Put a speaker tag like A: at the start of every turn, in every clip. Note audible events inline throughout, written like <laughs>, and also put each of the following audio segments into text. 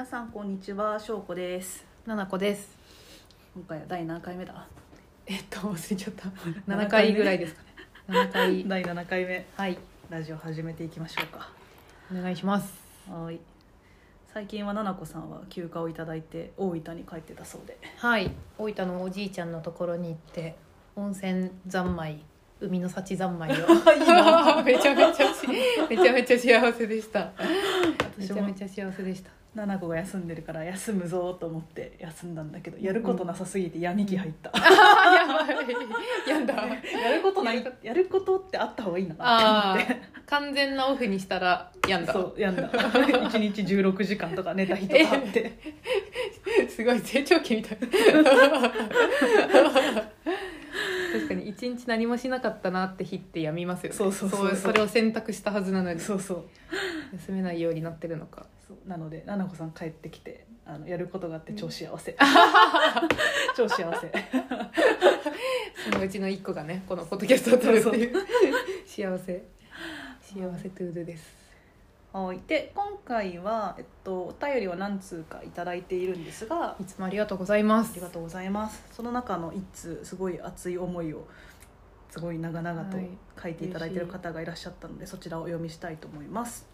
A: 皆さんこんにちは、しょうこです。
B: ななこです
A: 今回は第何回目だ？
B: えっと忘れちゃった <laughs> 7回ぐらいですかね7回 <laughs>
A: 第7回目。
B: はい
A: ラジオ始めていきましょうか。
B: お願いします
A: はい。最近はななこさんは休暇をいただいて大分に帰ってたそうで。
B: はい大分のおじいちゃんのところに行って温泉三昧海の幸三昧を <laughs> めちゃめちゃしめちゃめちゃ幸せでしためちゃめちゃ幸せでした
A: ななこが休んでるから休むぞと思って休んだんだけど、やることなさすぎて闇期入った。
B: あ <laughs> やばい。やんだ。
A: やることないやること。ってあった方がいいな
B: あ
A: って思って。
B: ー。完全なオフにしたらやんだ。
A: そうやんだ。<laughs> 一日16時間とか寝た日とかあって。
B: すごい成長期みたい。確かに一日何もしなかったなって日ってやみますよね。
A: そうそうそうそう。
B: それを選択したはずなのに。
A: そうそう。
B: 休めないようになってるのか
A: そうなのでななこさん帰ってきてあのやることがあって超幸せ。<laughs> 超幸せ。
B: そのうちの一個がねこのポッドキャストを撮るっていう。幸せ。幸せ to do です。
A: はい。で今回は、えっと、お便りを何通かいただいているんですが
B: いつもありがとうございます。
A: ありがとうございます。その中の一通すごい熱い思いをすごい長々と
B: はい。
A: 書いていただいている方がいらっしゃったので、そちらをお読みしたいと思います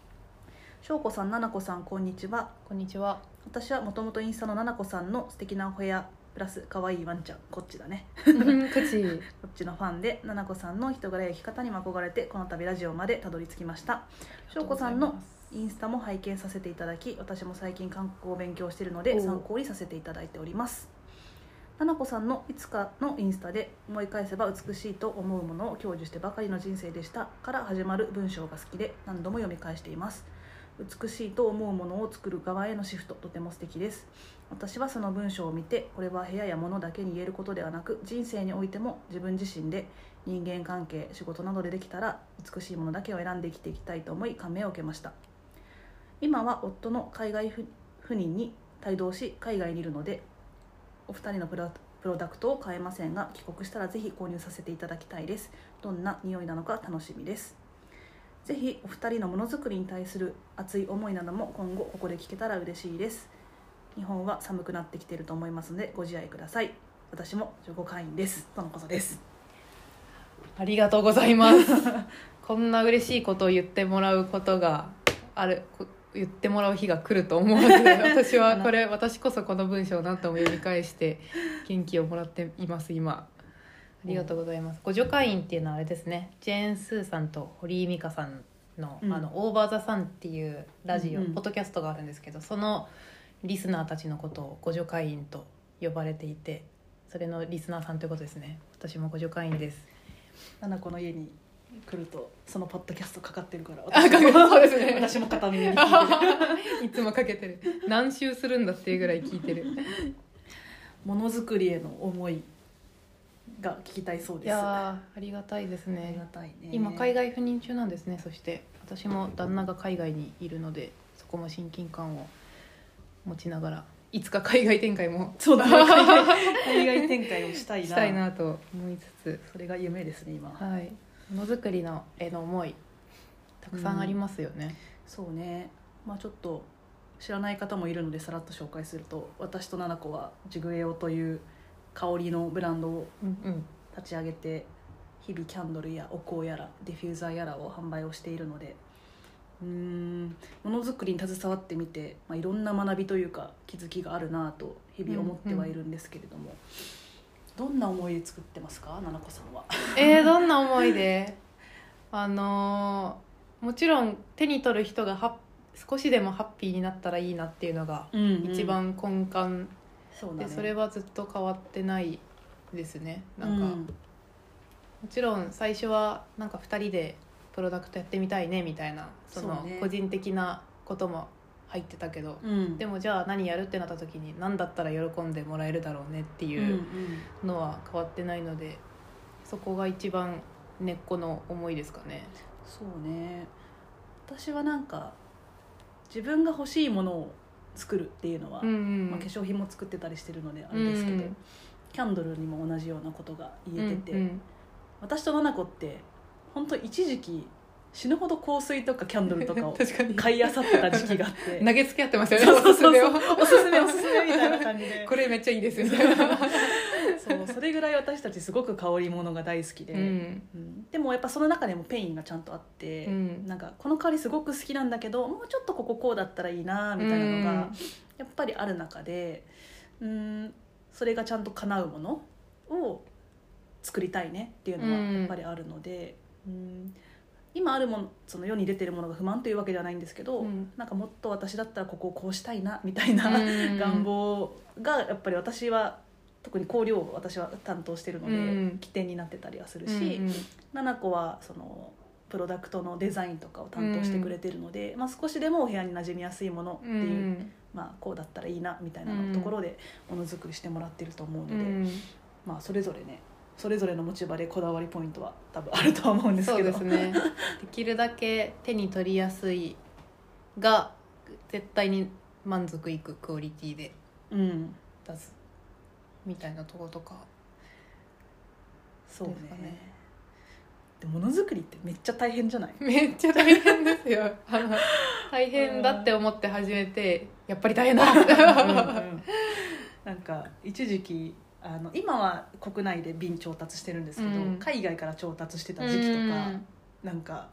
A: 翔子さん、ななこさん、こんにちは。
B: こんにちは
A: 私はもともとインスタのななこさんの素敵なお部屋プラス可愛いワンちゃんこっちだね <laughs> こっちのファンで、ななこさんの人柄や生き方にも憧れて、この度ラジオまでたどり着きました。しょうこさんのインスタも拝見させていただき、私も最近韓国語を勉強しているので、参考にさせていただいております。ななこさんのいつかのインスタで思い返せば美しいと思うものを享受してばかりの人生でしたから始まる文章が好きで何度も読み返しています美しいと思うものを作る側へのシフトとても素敵です。私はその文章を見てこれは部屋や物だけに言えることではなく人生においても自分自身で人間関係仕事などでできたら美しいものだけを選んで生きていきたいと思い感銘を受けました。今は夫の海外赴任に帯同し海外にいるのでお二人のプロプロダクトを買えませんが帰国したらぜひ購入させていただきたいです。どんな匂いなのか楽しみです。ぜひお二人のものづくりに対する熱い思いなども今後ここで聞けたら嬉しいです。日本は寒くなってきていると思いますのでご自愛ください。私も15会員です。とのことです。
B: ありがとうございます。<laughs> こんな嬉しいことを言ってもらうことがあるこ言ってもらう日が来ると思わず <laughs> 私はこれ私こそこの文章を何とも読み返して元気をもらっています今。ありがとうございます。ご助会員っていうのはあれですね。ジェーン・スーさんと堀井美香さんの「
A: うん。
B: あのオーバー・ザ・サン」っていうラジオ、
A: うんうん。
B: ポッドキャストがあるんですけどそのリスナーたちのことをご助会員と呼ばれていてそれのリスナーさんということですね。私もご助会員です。
A: 七子の家に来るとそのポッドキャストかかってるから
B: あ
A: 私も
B: そうですね
A: 私も片耳に聞いてる。<laughs>
B: いつもかけてる。何周するんだっていうぐらい聞いてる。<laughs>
A: ものづくりへの思いが聞きたいそうです。
B: いやーありがたいです
A: あり
B: ね
A: がたいね。
B: 今海外赴任中なんですね。そして私も旦那が海外にいるのでそこも親近感を持ちながらいつか海外展開も。
A: そうだね。<laughs> 海外展開をしたいな。
B: したいなと思いつつ。
A: それが夢ですね今。
B: はい。ものづくりのへの思いたくさんありますよね、
A: そうね。まあちょっと知らない方もいるのでさらっと紹介すると私と七子はジグエオという香りのブランドを
B: うん、うん
A: 立ち上げて日々キャンドルやお香やらディフューザーやらを販売をしているので。うーん。ものづくりに携わってみて、まあ、いろんな学びというか気づきがあるなと日々思ってはいるんですけれども、どんな思いで作ってますか？七子さんは。
B: えー、どんな思いで <laughs> あのーもちろん手に取る人が少しでもハッピーになったらいいなっていうのが一番根幹で、
A: そね。
B: それはずっと変わってないですね。なんか、
A: うん。
B: もちろん最初はなんか2人でプロダクトやってみたいねみたいなその個人的なことも入ってたけど、
A: うん。
B: でもじゃあ何やるってなった時に何だったら喜んでもらえるだろうねっていうん。のは変わってないので、そこが一番根っこの思いですかね。
A: そうね。私はなんか自分が欲しいものを作るっていうのは、
B: うんうん
A: まあ、化粧品も作ってたりしてるのであれですけど、
B: うん
A: キャンドルにも同じようなことが言えてて、
B: うんうん。
A: 私と奈々子って本当一時期死ぬほど香水とかキャンドルとかを <laughs>
B: 確かに。
A: 買い漁ってた時期があって。<laughs>
B: 投げつけ合ってましたよね。
A: そうそうそう
B: おすすめを。
A: おすすめおすすめみたいな感じで。<laughs>
B: これめっちゃいいですみたいな。
A: そうそれぐらい私たちすごく香り物が大好きで、
B: うん。
A: うん。でもやっぱその中でも pain がちゃんとあって、
B: うん。
A: なんかこの香りすごく好きなんだけどもうちょっとこここうだったらいいなみたいなのがやっぱりある中でうん。それがちゃんと叶うものを作りたいねっていうのはやっぱりあるので、うん。今あるものその世に出てるものが不満というわけではないんですけど、
B: うん。
A: なんかもっと私だったらここをこうしたいなみたいな、
B: うん。
A: 願望がやっぱり私は特に香料を私は担当してるので、
B: うん。
A: 起点になってたりはするし、
B: うん
A: 奈々子はそのプロダクトのデザインとかを担当してくれてるので、まあ、少しでもお部屋に馴染みやすいものって
B: う
A: いう、
B: ん。
A: まあ、こうだったらいいなみたいなところでものづくりしてもらってると思うので、
B: うん。
A: まあ、それぞれねそれぞれの持ち場でこだわりポイントは多分あるとは思うんです
B: そう
A: けど
B: ですね。できるだけ手に取りやすいが絶対に満足いくクオリティで
A: うん。
B: 出すみたいなとことか。
A: そうね。
B: ですかね。
A: でものづくりってめっちゃ大変じゃない？<laughs>
B: めっちゃ大変ですよ。あ <laughs> の大変だって思って始めてやっぱり大変だ。
A: うんうんなんか一時期あの今は国内で瓶調達してるんですけど、
B: うん。
A: 海外から調達してた時期とか、なんか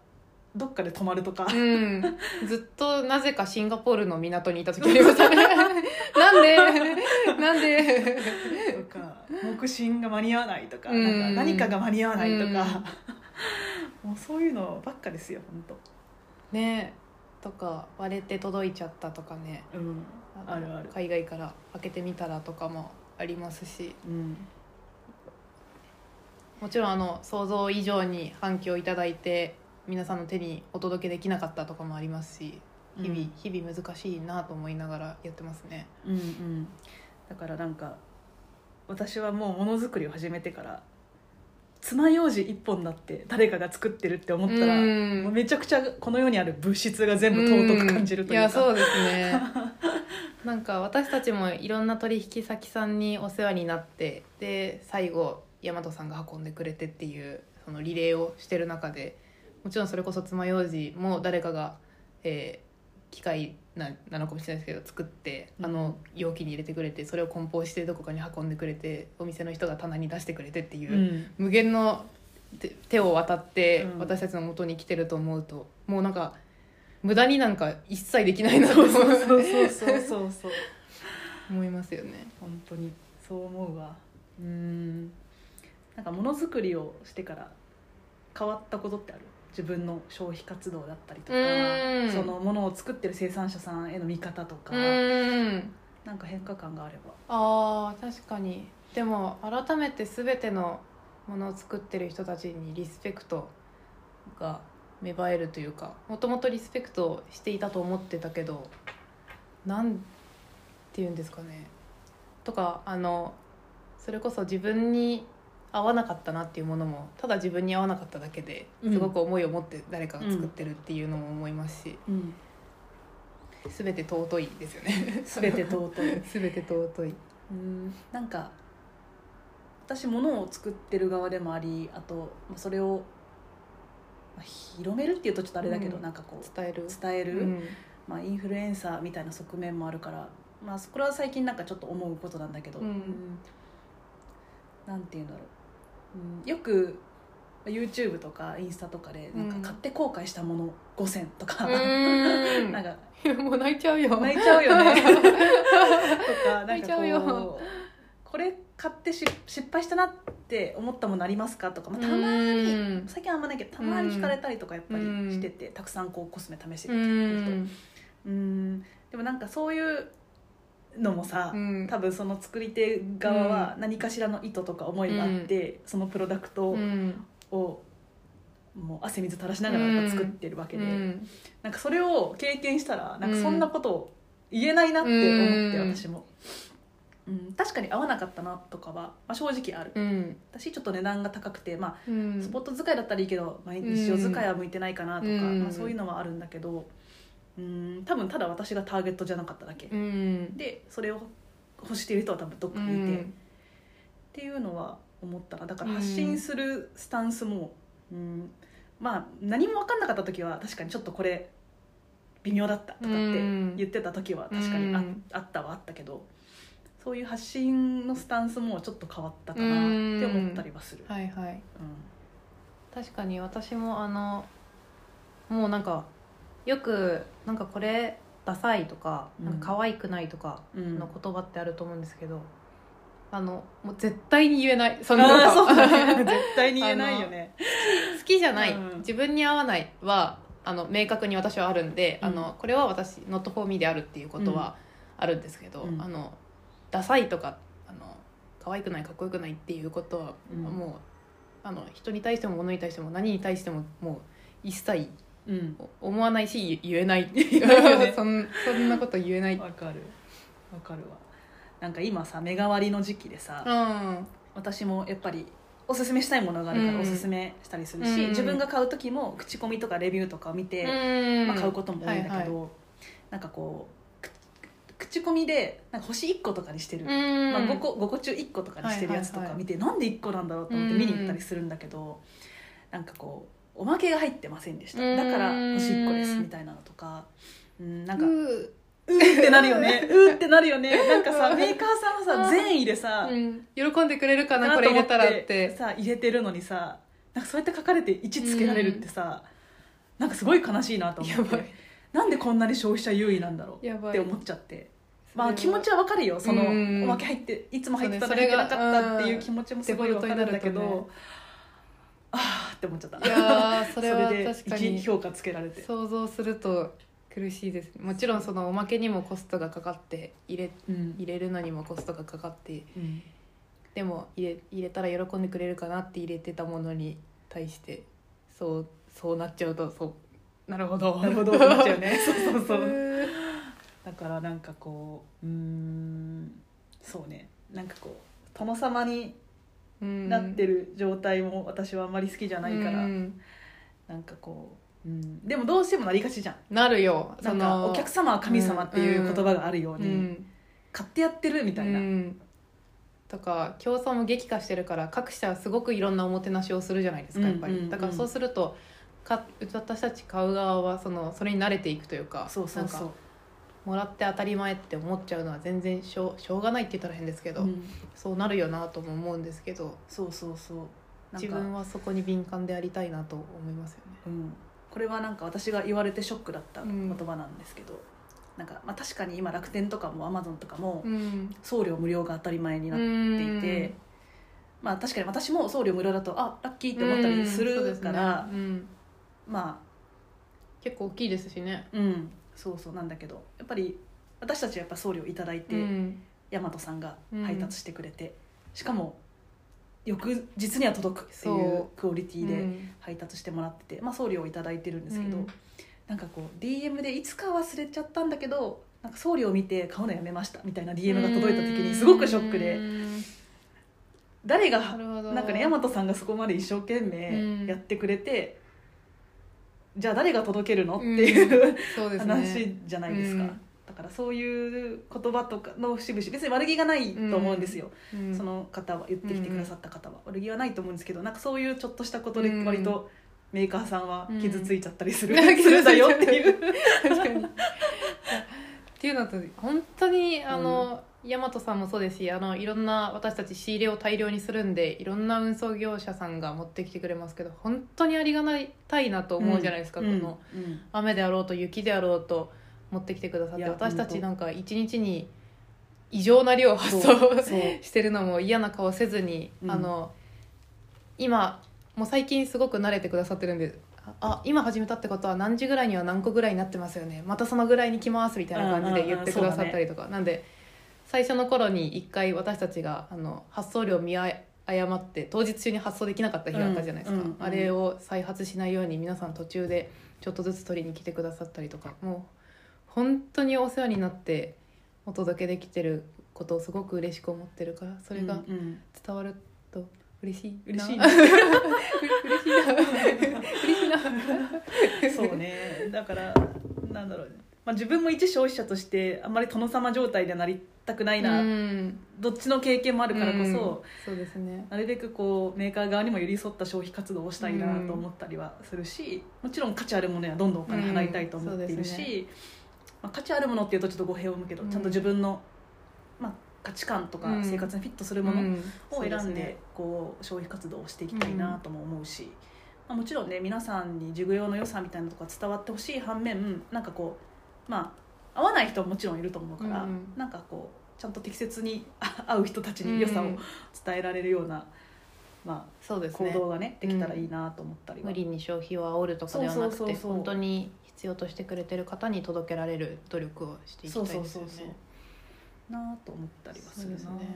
A: どっかで泊まるとか、
B: うん、<laughs> ずっとなぜかシンガポールの港にいた時ありましたね <laughs> なんで？<laughs> なんで？
A: とか木芯が間に合わないとか,、
B: うん。
A: なんか何かが間に合わないとか、
B: うん。<laughs>
A: もうそういうのばっかですよ本
B: ね。とか割れて届いちゃったとかね。
A: 当うん。あるある。
B: 海外から開けてみたらとかもありますし。
A: うん。
B: もちろんあの想像以上に反響いただいて皆さんの手にお届けできなかったとかもありますし日々、
A: うん。
B: 日々難しいなと思いながらやってますね。
A: うんうん。だからなんか私はもうものづくりを始めてから爪楊枝一本だって誰かが作ってるって思ったら、
B: うん。
A: もうめちゃくちゃこの世にある物質が全部尊く感じるというか、
B: ん。やそうですね。<laughs> なんか私たちもいろんな取引先さんにお世話になってで最後大和さんが運んでくれてっていうそのリレーをしてる中でもちろんそれこそ爪楊枝も誰かが、えー機械ななのかもしれないですけど作ってあの容器に入れてくれてそれを梱包してどこかに運んでくれてお店の人が棚に出してくれてっていう、
A: うん。
B: 無限の手手を渡って
A: うん。
B: 私たちの元に来てると思うと、もうなんか無駄になんか一切できないなと思
A: そうそうそうそうそう。<laughs>
B: 思いますよね。
A: 本当に。そう思うわ。うん。なんかものづくりをしてから変わったことってある？自分の消費活動だったりとか
B: うん。
A: そのものを作ってる生産者さんへの見方とか、
B: うん。
A: なんか変化感があれば。
B: あー確かに。でも改めて全てのものを作ってる人たちにリスペクトが芽生えるというかもともとリスペクトしていたと思ってたけどなんて言うんですかね。とかあのそれこそ自分に合わなかったなっていうものもただ自分に合わなかっただけで
A: うん。
B: すごく思いを持って誰かが作ってるっていうのも思いますし、
A: うん、
B: 全て尊いですよね。<laughs>
A: 全て尊い。<laughs>
B: 全て尊い。
A: うん。なんか私物を作ってる側でもありあとまあそれをまあ広めるっていうとちょっとあれだけど、
B: うん。
A: なんかこう
B: 伝える。
A: 伝える、
B: うん。
A: まあ、インフルエンサーみたいな側面もあるから、まあ、これは最近なんかちょっと思うことなんだけど、
B: うん。
A: なんて言うんだろう、うん、よく YouTube とかインスタとかでなんか
B: うん
A: 買って後悔したもの5選とか、<laughs> なんか <laughs>
B: もう泣いちゃうよ。
A: 泣いちゃうよね。<laughs> とかなんかこうこれ買ってし失敗したなって思ったものありますかとか、まあ、たまに
B: に
A: 最近はあんまないけどたまに聞かれたりとかやっぱりしてて、たくさんこうコスメ試して
B: う
A: る人
B: ん。
A: うん。でもなんかそういうのもさ、
B: うん。
A: 多分その作り手側は何かしらの意図とか思いがあって、そのプロダクト
B: うん。
A: をもう汗水垂らしながら作ってるわけで、
B: うん。
A: なんかそれを経験したらなんかそんなことを言えないなって思って、
B: うん。
A: 私も、うん、確かに合わなかったなとかは、まあ、正直ある。
B: うん。
A: 私ちょっと値段が高くて、まあ、
B: うん。
A: スポット使いだったらいいけど、まあ、日常使いは向いてないかなとか、
B: うん。
A: まあ、そういうのはあるんだけどうん多分ただ私がターゲットじゃなかっただけ、
B: うん。
A: でそれを欲している人は多分どっかにいて、っ
B: うん。
A: ていうのは思ったらだから発信するスタンスも、うん。まあ何も分かんなかった時は確かにちょっとこれ微妙だったとかって
B: うん。
A: 言ってた時は確かにあ,、
B: うん。
A: あったはあったけどそういう発信のスタンスもちょっと変わったかなって思ったりはする。
B: はいはい。
A: うん。
B: 確かに私もあのもうなんかよくなんかこれダサいとか,、
A: うん。
B: なんか可愛くないとか
A: うん。
B: の言葉ってあると思うんですけど、あのもう絶対に言えない。そんなこと。
A: 絶対に言えないよね。<laughs>
B: 好きじゃない、
A: うん。
B: 自分に合わないはあの明確に私はあるんで、
A: うん。
B: あのこれは私 not for me であるっていうことはあるんですけど、
A: うん。
B: あのダサいとかあの可愛くないかっこよくないっていうことは、
A: うん。
B: もうあの人に対しても物に対しても何に対してももう一切
A: うん。
B: 思わないし言えない <laughs> そんそんなこと言えない、
A: わかる。わかるわ。なんか今さ目代わりの時期でさ、
B: うん。
A: 私もやっぱりおすすめしたいものがあるから
B: うん。
A: おすすめしたりするし、
B: うん。
A: 自分が買う時も口コミとかレビューとかを見て、
B: うん。
A: まあ、買うことも多いんだけど、
B: はいはい。
A: なんかこうく口コミでなんか星1個とかにしてる、
B: うん。
A: まあ、5, 個5個中1個とかにしてるやつとか見て、なんで1個なんだろうと思って見に行ったりするんだけど、なんかこうおまけが入ってませんでした。
B: うん。
A: だから星1個ですみたいなのとか、うん、なんか
B: う
A: うーってなるよね。<laughs> うーってなるよね。なんかさメーカーさんはさ善意でさ、
B: うん、喜んでくれるかな
A: な
B: これ入れたらって。
A: さ入れてるのにさなんかそうやって書かれて1つけられるってさ、なんかすごい悲しいなと思って。なんでこんなに消費者優位なんだろうって思っちゃって。まあ気持ちはわかるよ。その
B: うん。
A: おまけ入っていつも入ってたの
B: そうね
A: に入ってなかったっていう気持ちもすごいわかるんだけど、ああって思っちゃった。
B: いやーそれは <laughs> 確かに。
A: 一評価つけられて。
B: 想像すると苦しいです。もちろんそのおまけにもコストがかかって入れ
A: うん。
B: 入れるのにもコストがかかって。
A: うん。
B: でも入れ入れたら喜んでくれるかなって入れてたものに対してそうそうなっちゃうとそう。なるほど。
A: なるほど。っちゃうよね。<laughs> そうそうそう。
B: う
A: だからなんかこううーん。そうね。なんかこう殿様に
B: ん
A: なってる状態も私はあんまり好きじゃないから、
B: うん。
A: なんかこう、うん、でもどうしてもなりがちじゃん。
B: なるよ。
A: なんかお客様は神様っていう言葉があるように、
B: うん。
A: 買ってやってるみたいな、
B: うん。とか競争も激化してるから各社はすごくいろんなおもてなしをするじゃないですかやっぱり、
A: うんうん。うん
B: だからそうするとか私たち買う側はそのそれに慣れていくというか
A: そうそうそう
B: もらって当たり前って思っちゃうのは全然しょうしょうがないって言ったら変ですけど、
A: うん。
B: そうなるよなとも思うんですけど
A: そうそうそう。
B: 自分はそこに敏感でありたいなと思いますよね。
A: うん、これはなんか私が言われてショックだった言葉なんですけど、なんかまあ確かに今楽天とかもアマゾンとかも
B: うん。
A: 送料無料が当たり前になっていて、まあ確かに私も送料無料だとあラッキーって思ったりするから、
B: うん
A: ま
B: 結構大きいですしね。
A: あうんそうそうなんだけどやっぱり私たちはやっぱ送料いただいて、
B: うん。
A: 大和さんが配達してくれて、しかも翌日には届くってい
B: そう。
A: うクオリティで
B: うん。
A: 配達してもらってて、まあ、送料をいただいてるんですけど、
B: うん。
A: なんかこう DM でいつか忘れちゃったんだけどなんか送料見て買うのやめましたみたいな DM が届いた時にすごくショックで
B: うん
A: 誰が
B: な
A: んかね大和さんがそこまで一生懸命やってくれて、じゃあ誰が届けるのっていう、話じゃないですか、
B: うん。
A: だからそういう言葉とかの節々別に悪気がないと思うんですよ、
B: うん
A: その方は言ってきてくださった方は、悪気はないと思うんですけどなんかそういうちょっとしたことで割とメーカーさんは傷ついちゃったりする,、
B: うん。<laughs>
A: するんだよっていう。<laughs>
B: 確かに。っていうのと本当にあの、大和さんもそうですしあのいろんな私たち仕入れを大量にするんでいろんな運送業者さんが持ってきてくれますけど本当にありがたいなと思うじゃないですか、
A: うん
B: この
A: うん。
B: 雨であろうと雪であろうと持ってきてくださって私たちなんか一日に異常な量発送してるのも嫌な顔せずに、
A: う。ん
B: あの今もう最近すごく慣れてくださってるんであ今始めたってことは何時ぐらいには何個ぐらいになってますよね。またそのぐらいに来ますみたいな感じで言ってくださったりとか、なんで最初の頃に一回私たちがあの発送料見誤って当日中に発送できなかった日があったじゃないですか、
A: うんうんうん。
B: あれを再発しないように皆さん途中でちょっとずつ取りに来てくださったりとかもう本当にお世話になってお届けできてることをすごく嬉しく思ってるからそれが
A: うんうん。
B: 伝わると嬉しいな。
A: 嬉しいな。
B: 嬉しいな。<laughs> 嬉しいな。
A: そうね。だからなんだろうまあ、自分も一消費者としてあんまり殿様状態でなりたくないな、
B: うん。
A: どっちの経験もあるからこそ、
B: うん。そうですね。
A: なるべくこうメーカー側にも寄り添った消費活動をしたいなと思ったりはするし、もちろん価値あるものにはどんどんお金払いたいと思っているし、
B: うん。そうです
A: まあ、価値あるものっていうとちょっと語弊を生むけど、
B: うん。
A: ちゃんと自分の、まあ、価値観とか
B: うん。
A: 生活にフィットするもの
B: うん。
A: を選んでこう消費活動をしていきたいなとも思うし、まあ、もちろんね皆さんに事業の良さみたいなとこが伝わってほしい反面なんかこうまあ合わない人ももちろんいると思うから、
B: うん
A: なんかこうちゃんと適切にあ合う人たちに良さを
B: うん
A: 伝えられるような、まあ、
B: そうですね。
A: 行動がねできたらいいなと思ったりは、
B: 無理に消費を煽るとかではなくて
A: そうそうそうそう。
B: 本当に必要としてくれてる方に届けられる努力をしていきた
A: そ
B: いうですよ
A: そうそうそう
B: ね
A: なと思ったりはするな。
B: ね。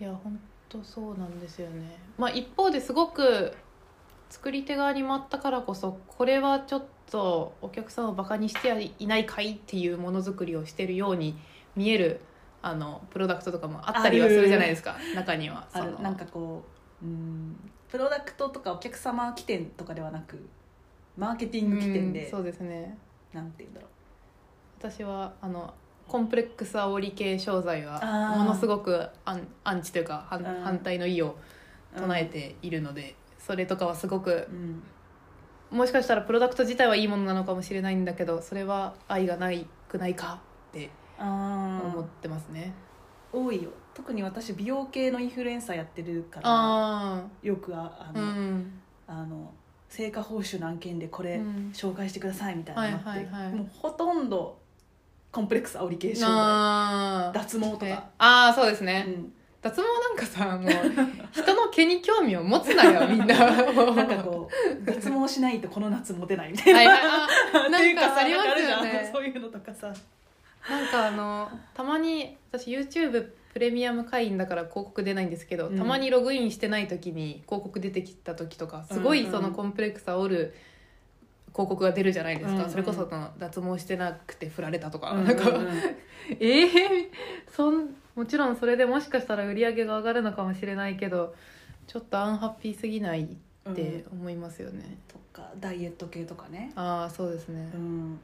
B: いや本当そうなんですよね。まあ一方ですごく作り手側に回ったからこそこれはちょっとお客さんをバカにしてはいないかいっていうものづくりをしてるように見えるあのプロダクトとかもあったりはするじゃないですか中には。その。
A: なんかこううんプロダクトとかお客様起点とかではなくマーケティング起点で、
B: うんそうですね。
A: なんて言うんだろ
B: 私はあのコンプレックス煽り系商材はものすごくアンアンチというか反
A: うん。
B: 反対の意を
A: う
B: 唱えているので、それとかはすごく
A: うん。
B: もしかしたらプロダクト自体はいいものなのかもしれないんだけどそれは愛がないくないかって
A: あ
B: 思っ
A: ー
B: てますね、
A: 多いよ。特に私美容系のインフルエンサーやってるから
B: あ
A: よくああ
B: あう
A: の、
B: ん。
A: あの成果報酬の案件でこれ
B: うん。
A: 紹介してくださいみたいなのって、
B: はいはいはい。
A: もうほとんどコンプレックス煽り系商材
B: あー。
A: 脱毛と
B: え
A: か、
B: あーそうですね、
A: うん。
B: 脱毛なんかさもう <laughs> 毛に興味を持つなよみんな。<laughs>
A: なんかこう脱毛しないとこの夏モテないみたいな、
B: はいはい。な <laughs> いん
A: うか
B: ありますよね。
A: そういうのとかさ。
B: なんかあのたまに私 YouTube プレミアム会員だから広告出ないんですけど、
A: うん。
B: たまにログインしてない時に広告出てきた時とかすごいそのコンプレックス煽る広告が出るじゃないですか、
A: うんうん。
B: それこそ脱毛してなくて振られたとか、
A: うん
B: なんか <laughs>
A: うん。うん
B: ええそんもちろんそれでもしかしたら売り上げが上がるのかもしれないけどちょっとアンハッピーすぎないって思いますよね、
A: とかダイエット系とかね、
B: ああそうですね。
A: うん、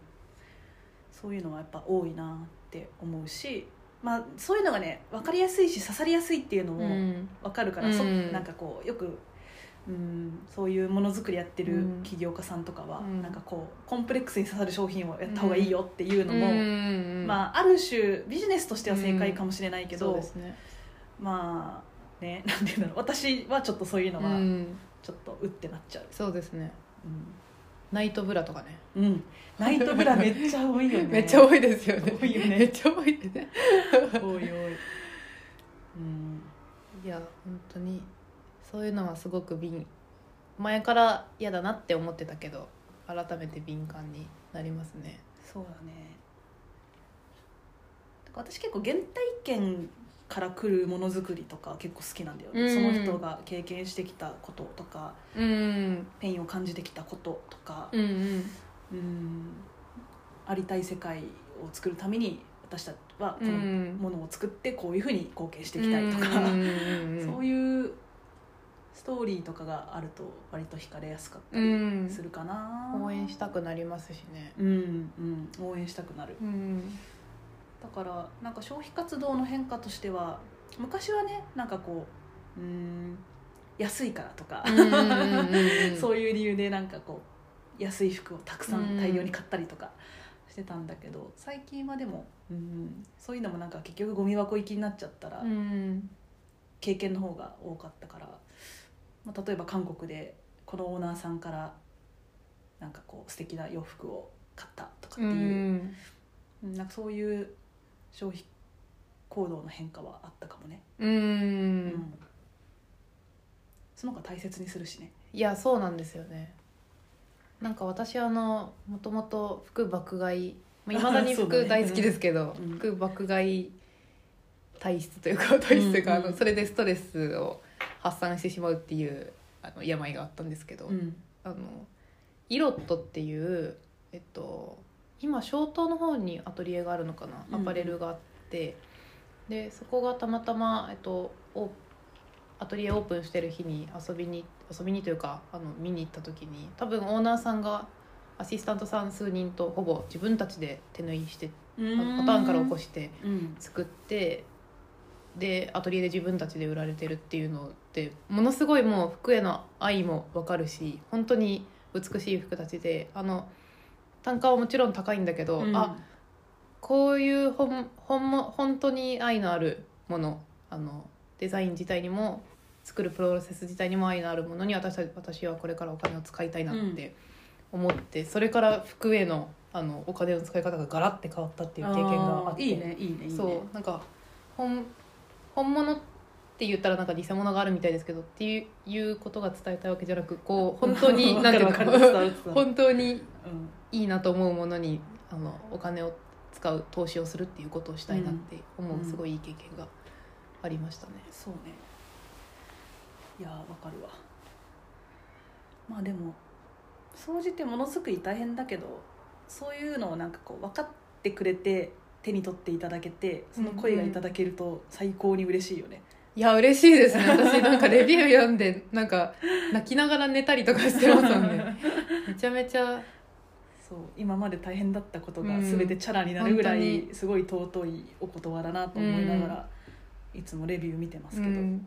A: そういうのがやっぱ多いなって思うしまあそういうのがね分かりやすいし刺さりやすいっていうの
B: う
A: も
B: ん。
A: 分かるから、そ
B: うん。
A: なんかこうよく、うん、そういうものづくりやってる
B: うん。
A: 起業家さんとかは、
B: うん。
A: なんかこうコンプレックスに刺さる商品をやった方がいいよっていうのも、
B: うん
A: まあ、ある種ビジネスとしては正解かもしれないけど、
B: ね。
A: まあね <laughs> なんていうんだろう。私はちょっとそういうのは
B: うん。
A: ちょっとうってなっちゃう、
B: そうですね。
A: うん。
B: ナイトブラとかね。
A: うん、ナイトブラめっちゃ多いよね。<laughs>
B: めっちゃ多いですよね。
A: 多いよね。
B: めっちゃ多いですね。
A: 多い多い。うん。
B: いや本当にそういうのはすごく以前から嫌だなって思ってたけど改めて敏感になりますね。
A: そうだね。だから私結構原体験から来るものづくりとか結構好きなんだよね、
B: うん。
A: その人が経験してきたこととか
B: うん。
A: pain を感じてきたこととか、
B: うんうん。
A: うん。ありたい世界を作るために私たちはこ
B: う
A: の
B: ん
A: ものを作ってこういうふうに貢献していきたいとか、そういうストーリーとかがあると割と惹かれやすかった
B: う
A: り
B: ん。
A: するかな、
B: 応援したくなりますしね。
A: うんうん。応援したくなる。
B: うん
A: だからなんか消費活動の変化としては昔はねなんかこううん安いからとか、そういう理由でなんかこう安い服をたくさん大量に買ったりとかしてたんだけど、最近はでも、うん、そういうのもなんか結局ゴミ箱行きになっちゃったら、
B: うん。
A: 経験の方が多かったから、まあ、例えば韓国でこのオーナーさんからなんかこう素敵な洋服を買ったとかって
B: う
A: いう、
B: ん。
A: うんなんかそういう消費行動の変化はあったかもね、
B: う
A: うん。その方が大切にするしね。
B: いやそうなんですよね。なんか私あのもともと服爆買いいま <laughs> だに
A: そうだね。
B: 服大好きですけど、
A: うん。
B: 服爆買い体質というか体質というか、
A: うんうん。
B: あのそれでストレスを発散してしまうっていうあの病があったんですけど、
A: うん。
B: あのイロットっていう、えっと、今小東の方にアトリエがあるのかな？アパレルがあって、でそこがたまたま、えっと、オアトリエオープンしてる日に遊びに遊びにというかあの見に行った時に多分オーナーさんがアシスタントさん数人とほぼ自分たちで手縫いしてパ
A: うん。
B: ターンから起こして
A: うん。
B: 作ってでアトリエで自分たちで売られてるっていうのってものすごいもう服への愛も分かるし本当に美しい服たちであの単価はもちろん高いんだけど、
A: うん。
B: あこういうほんほんも本当に愛のあるものあのデザイン自体にも作るプロセス自体にも愛のあるものに私た私はこれからお金を使いたいなって思って、それから服へのあのお金の使い方がガラッて変わったっていう経験があって。
A: いいねいいねいいね。
B: そうなんか本本物って言ったらなんか偽物があるみたいですけどっていういうことが伝えたいわけじゃなくこう本当に
A: わ <laughs>
B: なんていう
A: か
B: 本当に
A: うん
B: いいなと思うものにあのお金を使う投資をするっていうことをしたいなって思う、
A: うん。
B: すごいいい経験がありましたね。
A: そうね。いやわかるわ。まあでも総じてものすごく大変だけどそういうのをなんかこう分かってくれて手に取っていただけてその声がいただけると最高に嬉しいよね、
B: いや嬉しいですね。私なんかレビュー読んでなんか泣きながら寝たりとかしてますもんね。<laughs> めちゃめちゃ
A: そう今まで大変だったことが
B: うん。
A: 全てチャラになるぐらいすごい尊いお言葉だなと思いながらいつもレビュー見てますけど、
B: うん。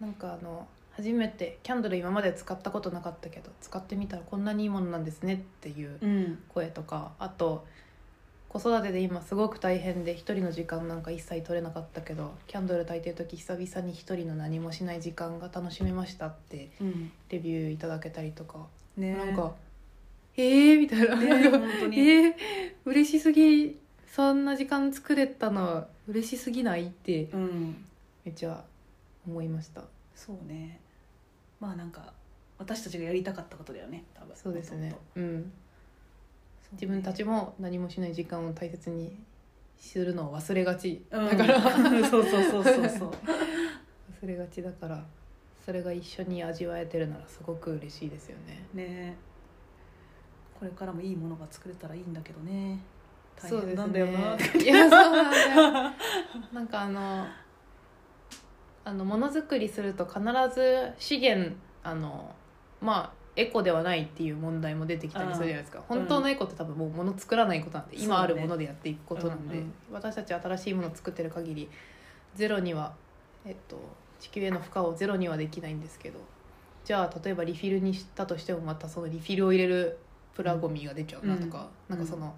B: なんかあの初めてキャンドル今まで使ったことなかったけど使ってみたらこんなにいいものなんですねっていう
A: うん。
B: 声とかあと子育てで今すごく大変で一人の時間なんか一切取れなかったけどキャンドル焚いてる時久々に一人の何もしない時間が楽しめましたって
A: うん。
B: レビューいただけたりとか、
A: ね。
B: なんか「えー」みたいな「
A: ね本当に。
B: えー、嬉しすぎそんな時間作れたの嬉しすぎない?」って
A: うん。
B: めっちゃ思いました。
A: そうね。まあなんか私たちがやりたかったことだよね多分。
B: そうですね。うん。
A: と
B: 自分たちも何もしない時間を大切にするのを忘れがち。
A: そうね
B: だから、
A: う <laughs> んそうそうそうそうそう。<laughs>
B: 忘れがちだからそれが一緒に味わえてるならすごく嬉しいですよね。
A: ねこれからもいいものが作れたらいいんだけどね。大変なんだよな、
B: ねいやそうなんだよ。なんかあのあのものづくりすると必ず資源あのまあエコではないっていう問題も出てきたりするじゃないですか。本当のエコって多分もう物作らないことなんで、
A: そうね。
B: 今あるものでやっていくことなんで、
A: うんうん
B: 私たち新しいものを作ってる限りゼロには、えっと、地球への負荷をゼロにはできないんですけど。じゃあ例えばリフィルにしたとしてもまたそのリフィルを入れるプラゴミが出ちゃうなとか、
A: うん。
B: なんかその、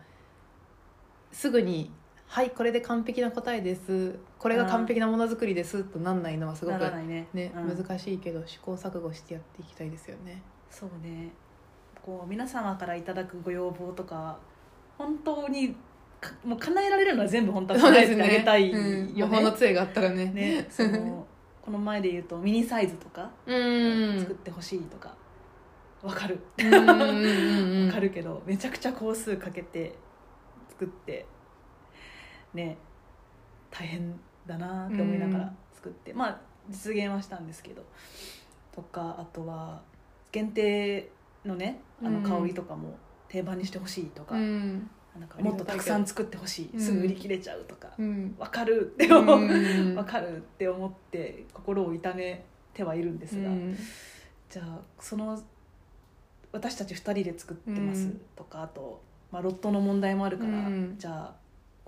B: すぐに「はいこれで完璧な答えです。これが完璧なものづくりです」となんないのはすごく
A: ね。
B: ね、
A: うん。
B: 難しいけど試行錯誤してやっていきたいですよね。
A: そうね。こう皆様からいただくご要望とか本当にかもう叶えられるのは全部本当は叶えてあげたいよ
B: うん、
A: ね
B: 魔法の杖があったらね。
A: ねそのこの前で言うとミニサイズとか
B: うん。
A: 作ってほしいとかわかる。
B: うんうんうんうん
A: わかるけどめちゃくちゃ工数かけて作ってね大変だなって思いながら作って、まあ実現はしたんですけどとかあとは限定のねあの
B: うん。
A: 香りとかも定番にしてほしいとか,、
B: うん。
A: なんかもっとたくさん作ってほしい、
B: うん
A: すぐ売り切れちゃうとか、
B: うん。
A: わかるって
B: う。
A: 思う、
B: ん。
A: わかるって思って心を痛めてはいるんですが、
B: うん。
A: じゃあその私たち2人で作ってます
B: うん。
A: とか、あと、まあ、ロットの問題もあるから、
B: うん。
A: じゃあ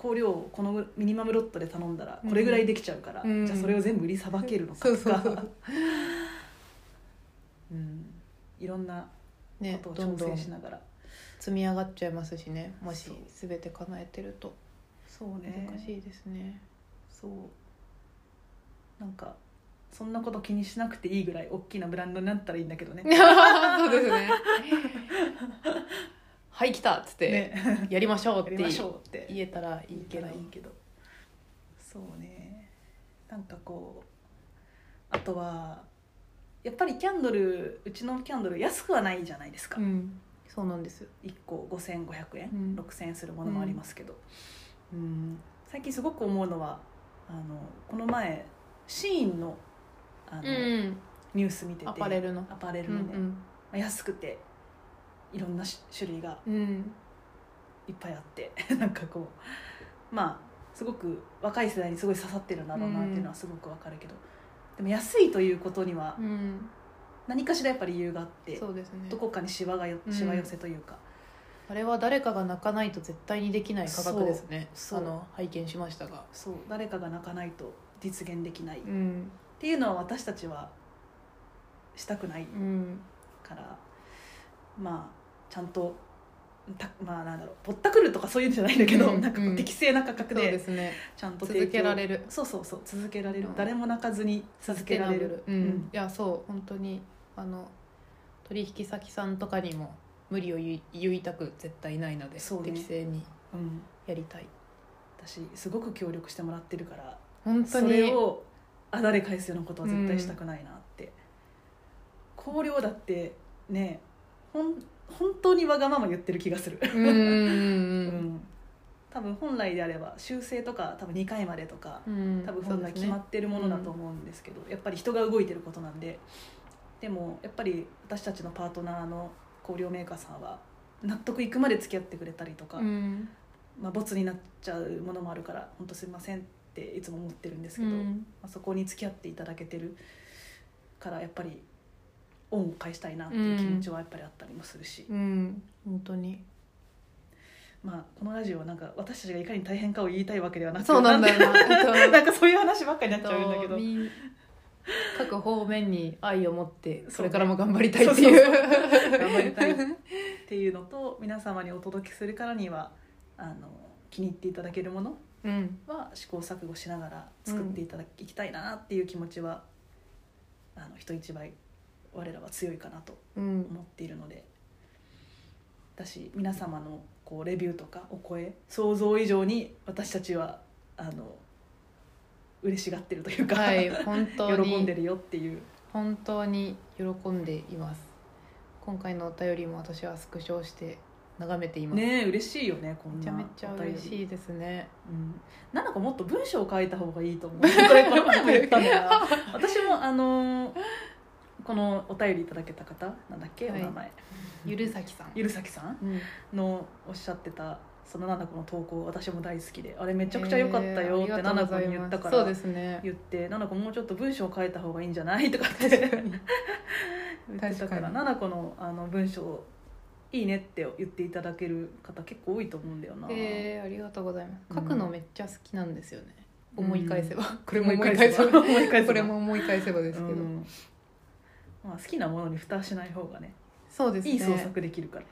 A: 香料をこのミニマムロットで頼んだら
B: うん。
A: これぐらいできちゃうから、
B: うん。
A: じゃあそれを全部売りさばけるのかとか。
B: そう <laughs>
A: ん。いろんな
B: ね
A: ことを調
B: どんどん
A: 整しながら、
B: 積み上がっちゃいますしね。もし全て叶えてると。
A: そうね。
B: 難しいですね。
A: そう。なんかそんなこと気にしなくていいぐらい大きなブランドになったらいいんだけどね。<laughs>
B: そうですね。<laughs> はい来たっつって、
A: ね。
B: やりましょうって言えたらいいけど。
A: いいけど。そうね。なんかこうあとはやっぱりキャンドルうちのキャンドル安くはないじゃないですか、
B: うん、そうなんです。
A: 1個5500円、
B: うん
A: 6000円するものもありますけど、うん。最近すごく思うのはあのこの前シーンのあの、
B: うん、
A: ニュース見てて。
B: アパレルの。
A: アパレ
B: うん
A: ルのね、まあ安くていろんなし種類が。
B: うん、うん、
A: いっぱいあって。<laughs> なんかこうまあすごく若い世代にすごい刺さってるんだろうなっていうのはすごくわかるけど、でも安いということには
B: うん、
A: 何かしらやっぱり理由があって、
B: そうですね。
A: どこかにしわがよ
B: うん。
A: しわ寄せというか、
B: あれは誰かが泣かないと絶対にできない価格ですね。
A: そう。そう
B: あの拝見しましたが。
A: そう。誰かが泣かないと実現できない、っ
B: うん
A: ていうのは私たちはしたくない
B: うん。
A: からまあちゃんとたまあなんだろうぼったくるとかそういうんじゃないんだけど、
B: うん
A: なんか適正な価格で
B: ですね。
A: ちゃんと
B: 続けられる。
A: そうそうそう続けられる、
B: うん。
A: 誰も泣かずに続けられる。
B: うん。
A: うん。
B: いやそう本当にあの取引先さんとかにも無理を言い言いたく絶対ないので、
A: ね。
B: 適正に
A: うん。
B: やりたい。
A: 私すごく協力してもらってるから
B: 本当
A: それ
B: に
A: をあだれ返すようなことは絶対したくないなって、香料だってねほん本当にわがまま言ってる気がする、
B: うんうんう <laughs>
A: うん。多分本来であれば修正とか多分2回までとか
B: うん。
A: 多分本来決まってるものだと思うんですけど、やっぱり人が動いてることなんで。でもやっぱり私たちのパートナーの香料メーカーさんは納得いくまで付き合ってくれたりとか、
B: うん。
A: まあ、ボツになっちゃうものもあるから本当すいませんっていつも思ってるんですけど、ま
B: うん。
A: あ、そこに付き合っていただけてるからやっぱり恩を返したいなっていう気持ちはやっぱりあったりもするし、
B: うん。本当に。
A: まあ、このラジオはなんか私たちがいかに大変かを言いたいわけではなく
B: そうなんだよな。えっと。<laughs>
A: なんかそういう話ばっかりになっちゃうんだけど。
B: 各方面に愛を持って
A: そ
B: れからも頑張りたいっていう。<laughs>
A: 頑張りたいっていうのと皆様にお届けするからにはあの気に入っていただけるもの
B: うん。
A: は試行錯誤しながら作っていただきたいなっていう気持ちは、あの人一倍我らは強いかなと
B: うん。
A: 思っているので。私皆様のこうレビューとかお声想像以上に私たちはあの嬉しがってるというか、
B: はい <laughs> 本当に。
A: 喜んでるよっていう。
B: 本当に喜んでいます。今回のお便りも私はスクショして眺めています、
A: ねえ嬉しいよねこんな
B: めちゃめちゃ嬉し
A: い
B: いですね。
A: うん、なんかもっと文章を書いた方がいいと思う。<laughs> これこの前も言ったんだよな私もあのーこのお便りいただけた方なんだっけ、
B: はい。
A: お名前。
B: ゆるさきさん、
A: ゆるさきさん？
B: うん、
A: のおっしゃってたその七子の投稿私も大好きであれめちゃくちゃ良かったよって
B: えーありがとう
A: 七子に言ったから
B: そうですね。
A: 言って七子もうちょっと文章を書いた方がいいんじゃない？とかって <laughs> 言ってたから
B: 確かに。
A: 七子のあの文章いいねって言っていただける方結構多いと思うんだよな、
B: えー、ありがとうございます。
A: うん
B: 書くのめっちゃ好きなんですよね、
A: うん。
B: 思い返せば。<laughs> これも
A: 思い返せば。<laughs> <laughs>
B: これも思い返せばですけど、
A: うん。まあ、好きなものに蓋しない方がね
B: そうですね。
A: いい創作できるから。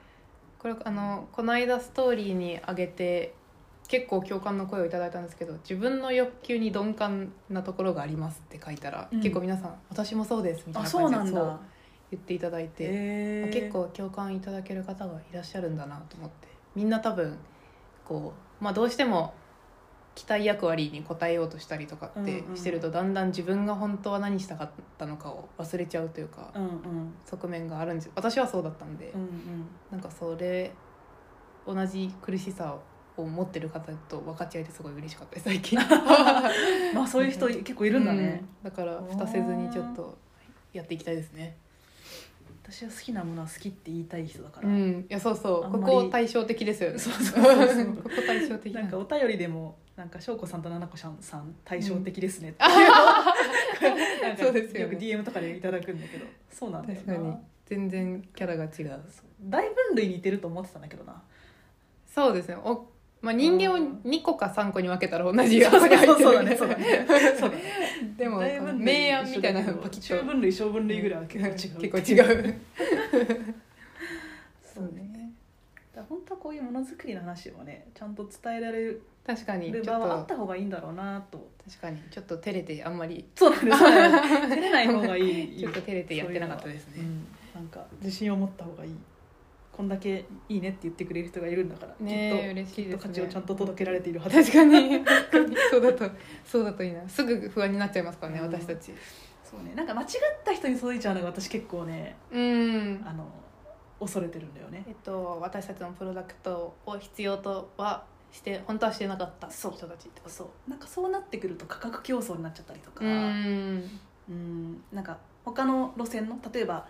B: これあのこの間ストーリーに上げて結構共感の声をいただいたんですけど自分の欲求に鈍感なところがありますって書いたら、
A: うん。
B: 結構皆さん私もそうですみたい
A: あ
B: な
A: そうなんだ。
B: 感じでそう言っていただいて、
A: へー。
B: 結構共感いただける方がいらっしゃるんだなと思って。みんな多分こう、まあ、どうしても期待役割に応えようとしたりとかって
A: うんうん。
B: してると、だんだん自分が本当は何したかったのかを忘れちゃうというか、
A: うんうん。
B: 側面があるんです私はそうだったんで、
A: うんうん。
B: なんかそれ同じ苦しさを持ってる方と分かち合えてすごい嬉しかったです最近。<laughs>
A: まあそういう人結構いるんだね、
B: うん。だから蓋せずにちょっとやっていきたいですね
A: 私は好きなものは好きって言いたい人だから、
B: うん。いやそうそう。ここ対照的ですよね。
A: そうそうそうそう。<laughs>
B: ここ対照的
A: な。んかお便りでもなんか翔子さんと七子さんさん対照的ですねって
B: う。ん
A: いうのをなんか
B: そうですよね。
A: よく DM とかでいただくんだけど。そうなんだよな。
B: 確かに。全然キャラが違う。
A: 大分類似てると思ってたんだけどな。
B: そうですね。お、まあ、人間を
A: うん。
B: 2個か3個に分けたら同じ
A: そうだねそうだね。そうだね。<laughs>
B: でも明暗みたいなのパキッと。
A: 中分類小分類ぐらいは結構違う。
B: 結構違う。<laughs>
A: そうね。だ本当はこういうものづくりの話をねちゃんと伝えられる
B: 確かに
A: 場はあっ
B: と。
A: た方がいいんだろうなと。
B: 確かに。ちょっと照れてあんまり。
A: そうなんですそうなんです照れない方がいい。<laughs>
B: ちょっと照れてやってなかったですね。
A: うん。なんか自信を持った方がいいこんだけいいねって言ってくれる人がいるんだから、
B: ねえ
A: きっと
B: ね。
A: きっと価値をちゃんと届けられているはず。
B: 確かに。そうだとそうだといいな。すぐ不安になっちゃいますからね、
A: うん。
B: 私たち。
A: そうね。なんか間違った人に届いちゃうのが私結構ね
B: うん。
A: あの恐れてるんだよね。
B: えっと私たちのプロダクトを必要とはして本当はしてなかった人
A: そう。
B: たちって
A: そう。なんかそうなってくると価格競争になっちゃったりとか。
B: うん。
A: うん。なんか他の路線の例えば、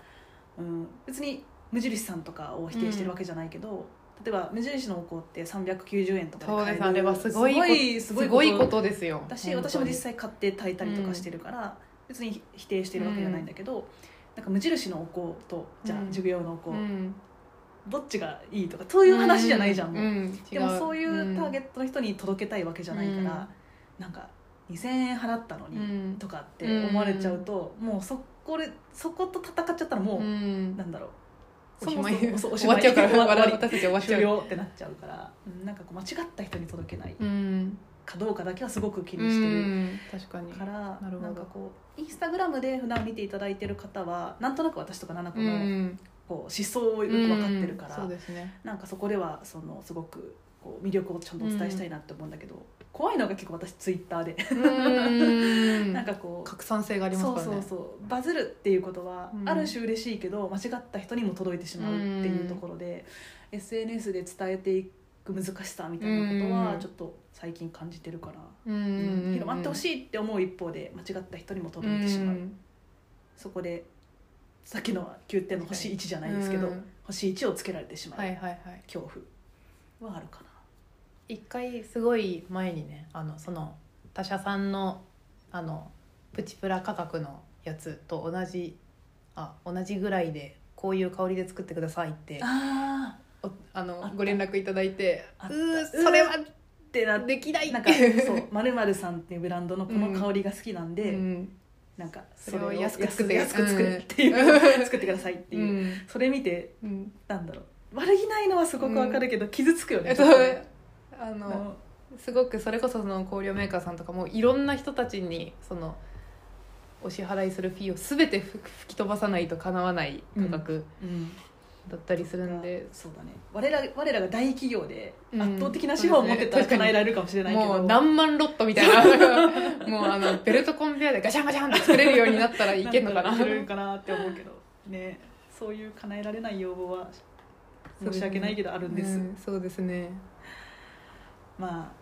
A: うん、別に無印さんとかを否定してるわけじゃないけど、例えば無印のお香って390円とか
B: そう
A: 買える。
B: あれはすごいこ
A: す
B: す
A: ごいすごいこと
B: ですよ。
A: 私私も実際買って炊いたりとかしてるから、別に否定してるわけじゃないんだけど、なんか無印のお香とじゃあ
B: うん。
A: 授業用のお香、
B: うん。
A: どっちがいいとかそういう話じゃないじゃん、もう
B: うん。
A: でもそういうターゲ
B: ッ
A: ットの人に届けたいわけじゃないから、なんか2000円払ったのに、
B: うん。
A: とかって思われちゃうと、もうそこでそこと戦っちゃったらもう、
B: うん。
A: なんだろうそもそもそうおし <laughs>
B: 終わっちゃうから。
A: 終わ終わり
B: 私たち終わっちゃう。
A: 終了ってなっちゃうから、うん。なんかこう間違った人に届けない。
B: うん。
A: かどうかだけはすごく気
B: う
A: にしてる。
B: ん。確かに。
A: から、
B: なるほど。
A: なんかこうインスタグラムで普段見ていただいてる方はなんとなく私とか奈々
B: う
A: 子の
B: ん。
A: こう思想をよく分かってるから、
B: うん。そうですね。
A: なんかそこではそのすごくこう魅力をちゃんとお伝えしたいなって思うんだけど、怖いのが結構私ツイッターで、
B: うん。<laughs>
A: なんかこう
B: 拡散性がありますからね。
A: そうそうそう。バズるっていうことは、
B: うん。
A: ある種嬉しいけど間違った人にも届いてしまうっていうところで、SNS で伝えていく難しさみたいなことは
B: うん。
A: ちょっと最近感じてるから、
B: うん。
A: うん広まってほしいって思う一方で間違った人にも届いてしまう、
B: うん。
A: そこでさっきの9点の星1じゃないですけど、
B: うん。
A: 星1をつけられてしまう恐怖はあるかな。
B: 一回すごい前にねあのその他社さんのあのプチプラ価格のやつと同じあ同じぐらいでこういう香りで作ってくださいって
A: あ
B: おあのご連絡いただいてうーそれは
A: ーってな
B: できない
A: なんかそうまるまるさんっていうブランドのこの香りが好きなんで、
B: うん。
A: なんか
B: それを安く作って
A: 安く作れっていう、
B: うん。
A: 作ってくださいっていう、
B: うん。
A: それ見て
B: うん。
A: なんだろう。悪気ないのはすごくわかるけど、傷つくよね
B: あのすごくそれこそその香料メーカーさんとかもいろんな人たちにそのお支払いするフィーを全て吹吹き飛ばさないとかなわない価格
A: うん。
B: だったりするんで、
A: そうだね。我ら我らが大企業で
B: うん
A: 圧倒的な資本を持ってたら叶えられるかもしれないけど、
B: もう何万ロットみたいな。<laughs> もうあのベルトコンベヤーでガシャンガシャンって作れるようになったらいけんのかな。
A: んだろういけるかなって思うけど。ね。そういう叶えられない要望は申し訳ないけどあるんです、
B: うん。そうですね
A: まあ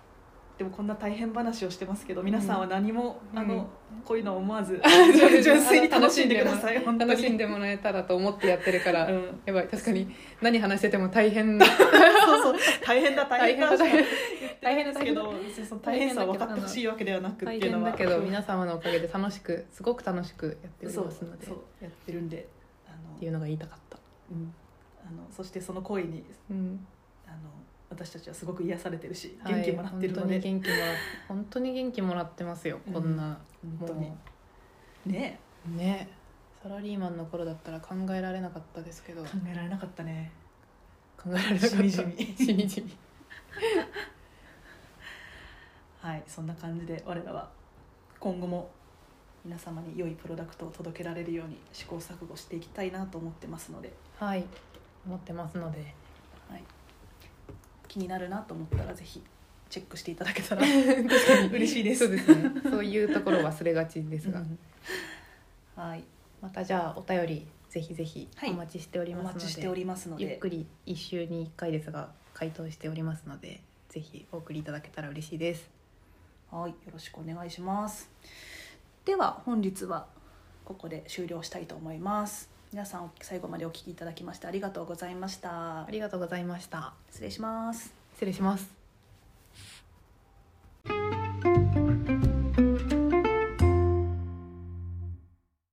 A: でもこんな大変話をしてますけど皆さんは何も、
B: うん。
A: あのこういうのを思わず
B: 純
A: 純粋に楽しんでください
B: 楽しんでもらえたらと思ってやってるから、
A: うん。
B: やばい確かに。何話してても大変。
A: そうそう。大変だ <laughs> 大変だ
B: 大変だ
A: 大変ですけど大変さを分かってほしいわけではなくって
B: 大
A: いうのは。
B: 変だけど皆様のおかげで楽しくすごく楽しくやっておりますので
A: そうやってるんであの
B: っていうのが言いたかった、
A: うん。あのそしてその声に
B: うん、
A: 私たちはすごく癒されてるし
B: はい
A: 元気もらってるので、
B: 本当に元気もら本当に元気もらってますよ、
A: うん。
B: こんな
A: 本当に。
B: も
A: ね
B: う。ね。サラリーマンの頃だったら考えられなかったですけど。考
A: 考えられなかったね。
B: えられなかった。
A: しみじみ。
B: しみじみ。<laughs>
A: はいそんな感じで我らは今後も皆様に良いプロダクトを届けられるように試行錯誤していきたいなと思ってますので、
B: はい。思ってますので。
A: はい、気になるなと思ったらぜひチェックしていただけたら <laughs> 嬉しいです。
B: そうですね。そういうところ忘れがちですが、
A: うんはい。
B: またじゃあお便りぜひぜひ
A: はい。
B: お待ちしており
A: お
B: ますので、
A: 待ちしておりますので。
B: ゆっくり1週に1回ですが回答しておりますのでぜひお送りいただけたら嬉しいです。
A: はい、よろしくお願いします。では本日はここで終了したいと思います。皆さん最後までお聞きいただきましてありがとうございました
B: あ。りがとうございました
A: 失礼します。
B: 失礼します